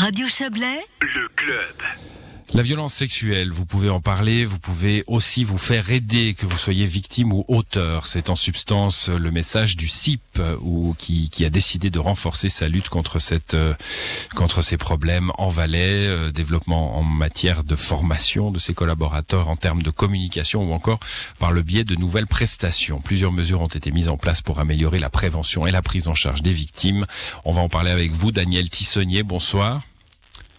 Radio Chablais, le club. La violence sexuelle, vous pouvez en parler, vous pouvez aussi vous faire aider, que vous soyez victime ou auteur. C'est en substance le message du CIP ou qui, qui a décidé de renforcer sa lutte contre cette euh, contre ces problèmes en Valais, euh, développement en matière de formation de ses collaborateurs en termes de communication ou encore par le biais de nouvelles prestations. Plusieurs mesures ont été mises en place pour améliorer la prévention et la prise en charge des victimes. On va en parler avec vous, Daniel Tissonnier. Bonsoir.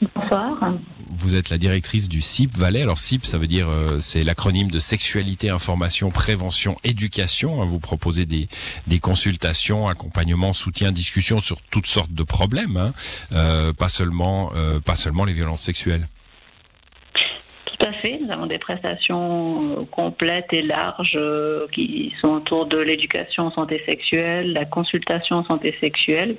Bonsoir. Vous êtes la directrice du CIP Valais. Alors CIP, ça veut dire euh, c'est l'acronyme de sexualité, information, prévention, éducation. Hein. Vous proposez des, des consultations, accompagnement, soutien, discussion sur toutes sortes de problèmes, hein. euh, pas seulement euh, pas seulement les violences sexuelles. Tout à fait. Nous avons des prestations complètes et larges qui sont autour de l'éducation en santé sexuelle, la consultation en santé sexuelle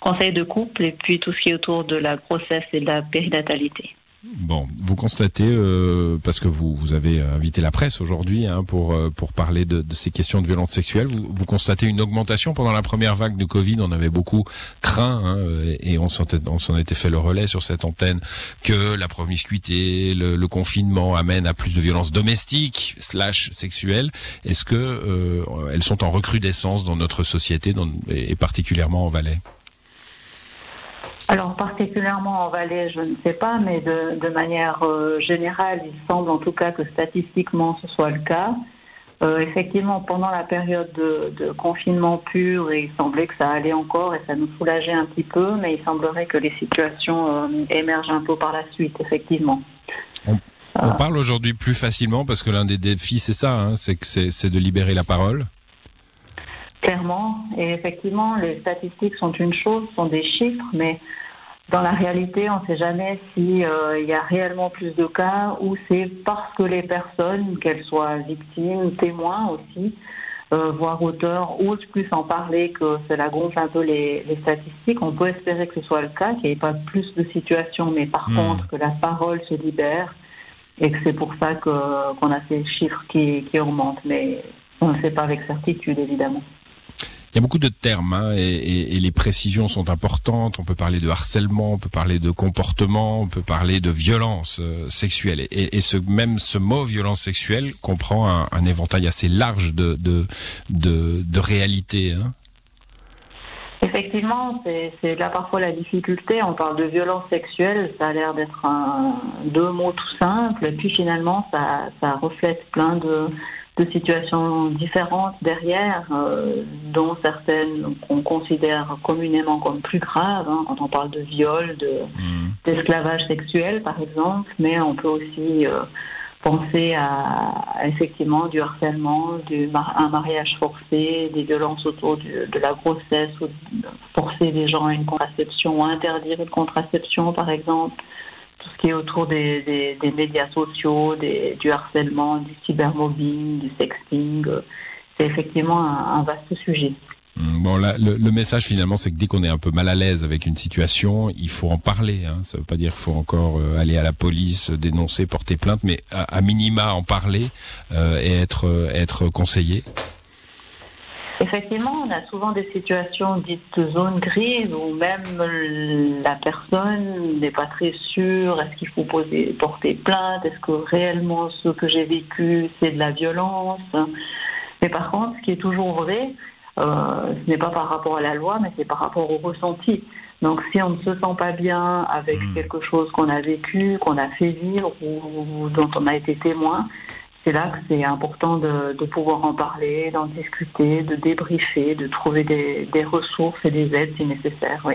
conseil de couple et puis tout ce qui est autour de la grossesse et de la périnatalité. Bon, vous constatez, euh, parce que vous, vous avez invité la presse aujourd'hui hein, pour, euh, pour parler de, de, ces questions de violence sexuelle, vous, vous, constatez une augmentation pendant la première vague de Covid, on avait beaucoup craint, hein, et on s'en était fait le relais sur cette antenne, que la promiscuité, le, le confinement amène à plus de violences domestiques slash sexuelles. Est-ce que euh, elles sont en recrudescence dans notre société dans, et particulièrement en Valais? Alors particulièrement en Valais, je ne sais pas, mais de, de manière euh, générale, il semble en tout cas que statistiquement ce soit le cas. Euh, effectivement, pendant la période de, confinement pur, il semblait que ça allait encore et ça nous soulageait un petit peu, mais il semblerait que les situations euh, émergent un peu par la suite, effectivement. On, parle aujourd'hui plus facilement parce que l'un des défis, c'est ça, hein, c'est de libérer la parole. Clairement, et effectivement, les statistiques sont une chose, sont des chiffres, mais dans la réalité, on ne sait jamais s'il euh, y a réellement plus de cas ou c'est parce que les personnes, qu'elles soient victimes, témoins aussi, euh, voire auteurs, osent plus en parler que cela gonfle un peu les, les, statistiques. On peut espérer que ce soit le cas, qu'il n'y ait pas plus de situations, mais par mmh. contre que la parole se libère et que c'est pour ça qu'on a ces chiffres qui, qui augmentent. Mais on ne sait pas avec certitude, évidemment. Il y a beaucoup de termes hein, et, les précisions sont importantes. On peut parler de harcèlement, on peut parler de comportement, on peut parler de violence euh, sexuelle. Et, ce même ce mot violence sexuelle comprend un, éventail assez large de de de, réalités. Hein. Effectivement, c'est là parfois la difficulté. On parle de violence sexuelle, ça a l'air d'être deux mots tout simples, et puis finalement, ça reflète plein de, de situations différentes derrière, euh, dont certaines qu'on considère communément comme plus graves, hein, quand on parle de viol, d'esclavage de, mmh. sexuel par exemple, mais on peut aussi euh, penser à, à, effectivement du harcèlement, du un mariage forcé, des violences autour du, de la grossesse, ou forcer les gens à une contraception ou interdire une contraception par exemple tout ce qui est autour des, des, médias sociaux, des, du harcèlement, du cybermobbing, du sexting. C'est effectivement un, vaste sujet. Mmh, bon, là, le, message finalement, c'est que dès qu'on est un peu mal à l'aise avec une situation, il faut en parler. Hein. Ça veut pas dire qu'il faut encore euh, aller à la police, dénoncer, porter plainte, mais à, minima en parler euh, et être, euh, être conseillé. Effectivement, on a souvent des situations dites de zone grise où même la personne n'est pas très sûre. Est-ce qu'il faut poser, porter plainte Est-ce que réellement ce que j'ai vécu, c'est de la violence Mais par contre, ce qui est toujours vrai, euh, ce n'est pas par rapport à la loi, mais c'est par rapport au ressenti. Donc si on ne se sent pas bien avec mmh. quelque chose qu'on a vécu, qu'on a fait vivre ou, ou dont on a été témoin, c'est là que c'est important de, de, pouvoir en parler, d'en discuter, de débriefer, de trouver des, des, ressources et des aides si nécessaire. Oui.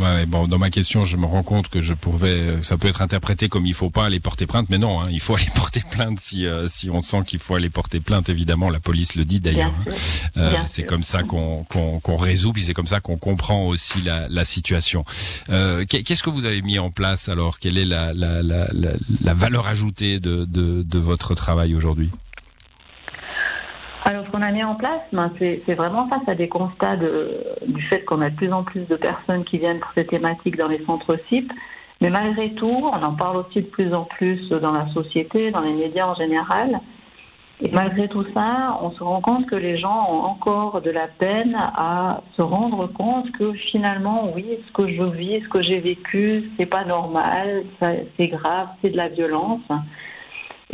Ouais, bon, dans ma question, je me rends compte que je pouvais, ça peut être interprété comme il faut pas aller porter plainte, mais non, hein, il faut aller porter plainte si euh, si on sent qu'il faut aller porter plainte. Évidemment, la police le dit d'ailleurs. Hein. Euh, c'est comme ça qu'on qu'on qu résout, puis c'est comme ça qu'on comprend aussi la, la situation. Euh, Qu'est-ce que vous avez mis en place alors? Quelle est la la, la, la, la valeur ajoutée de, de, de votre travail aujourd'hui? Alors, ce qu'on a mis en place, ben, c'est vraiment face à des constats du fait qu'on a de plus en plus de personnes qui viennent pour ces thématiques dans les centres CIP. Mais malgré tout, on en parle aussi de plus en plus dans la société, dans les médias en général. Et malgré tout ça, on se rend compte que les gens ont encore de la peine à se rendre compte que finalement, oui, ce que je vis, ce que j'ai vécu, c'est pas normal, c'est grave, c'est de la violence.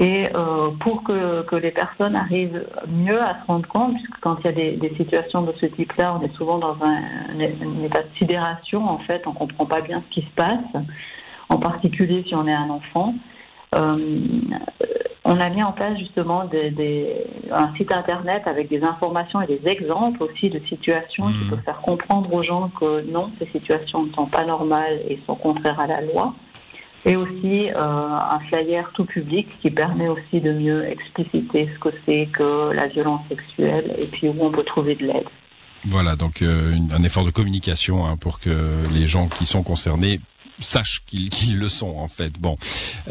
Et euh, pour que, que, les personnes arrivent mieux à se rendre compte, puisque quand il y a des, des situations de ce type-là, on est souvent dans un, un, état de sidération, en fait, on comprend pas bien ce qui se passe, en particulier si on est un enfant. Euh, on a mis en place justement des, des, un site internet avec des informations et des exemples aussi de situations qui mmh. peuvent faire comprendre aux gens que non, ces situations ne sont pas normales et sont contraires à la loi et aussi euh, un flyer tout public qui permet aussi de mieux expliciter ce que c'est que la violence sexuelle et puis où on peut trouver de l'aide. Voilà, donc euh, un effort de communication hein, pour que les gens qui sont concernés sachent qu'ils le sont en fait. Bon,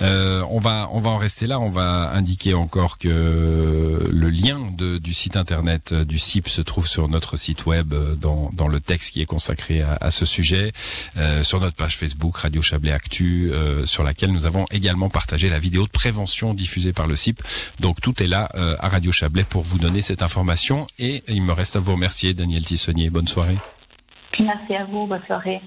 euh, on va on va en rester là. On va indiquer encore que le lien de, du site internet euh, du CIP se trouve sur notre site web euh, dans, dans le texte qui est consacré à, à ce sujet, euh, sur notre page Facebook Radio Chablais Actu, euh, sur laquelle nous avons également partagé la vidéo de prévention diffusée par le CIP. Donc tout est là euh, à Radio Chablais pour vous donner cette information. Et il me reste à vous remercier, Daniel Tissonnier. Bonne soirée. Merci à vous. Bonne soirée.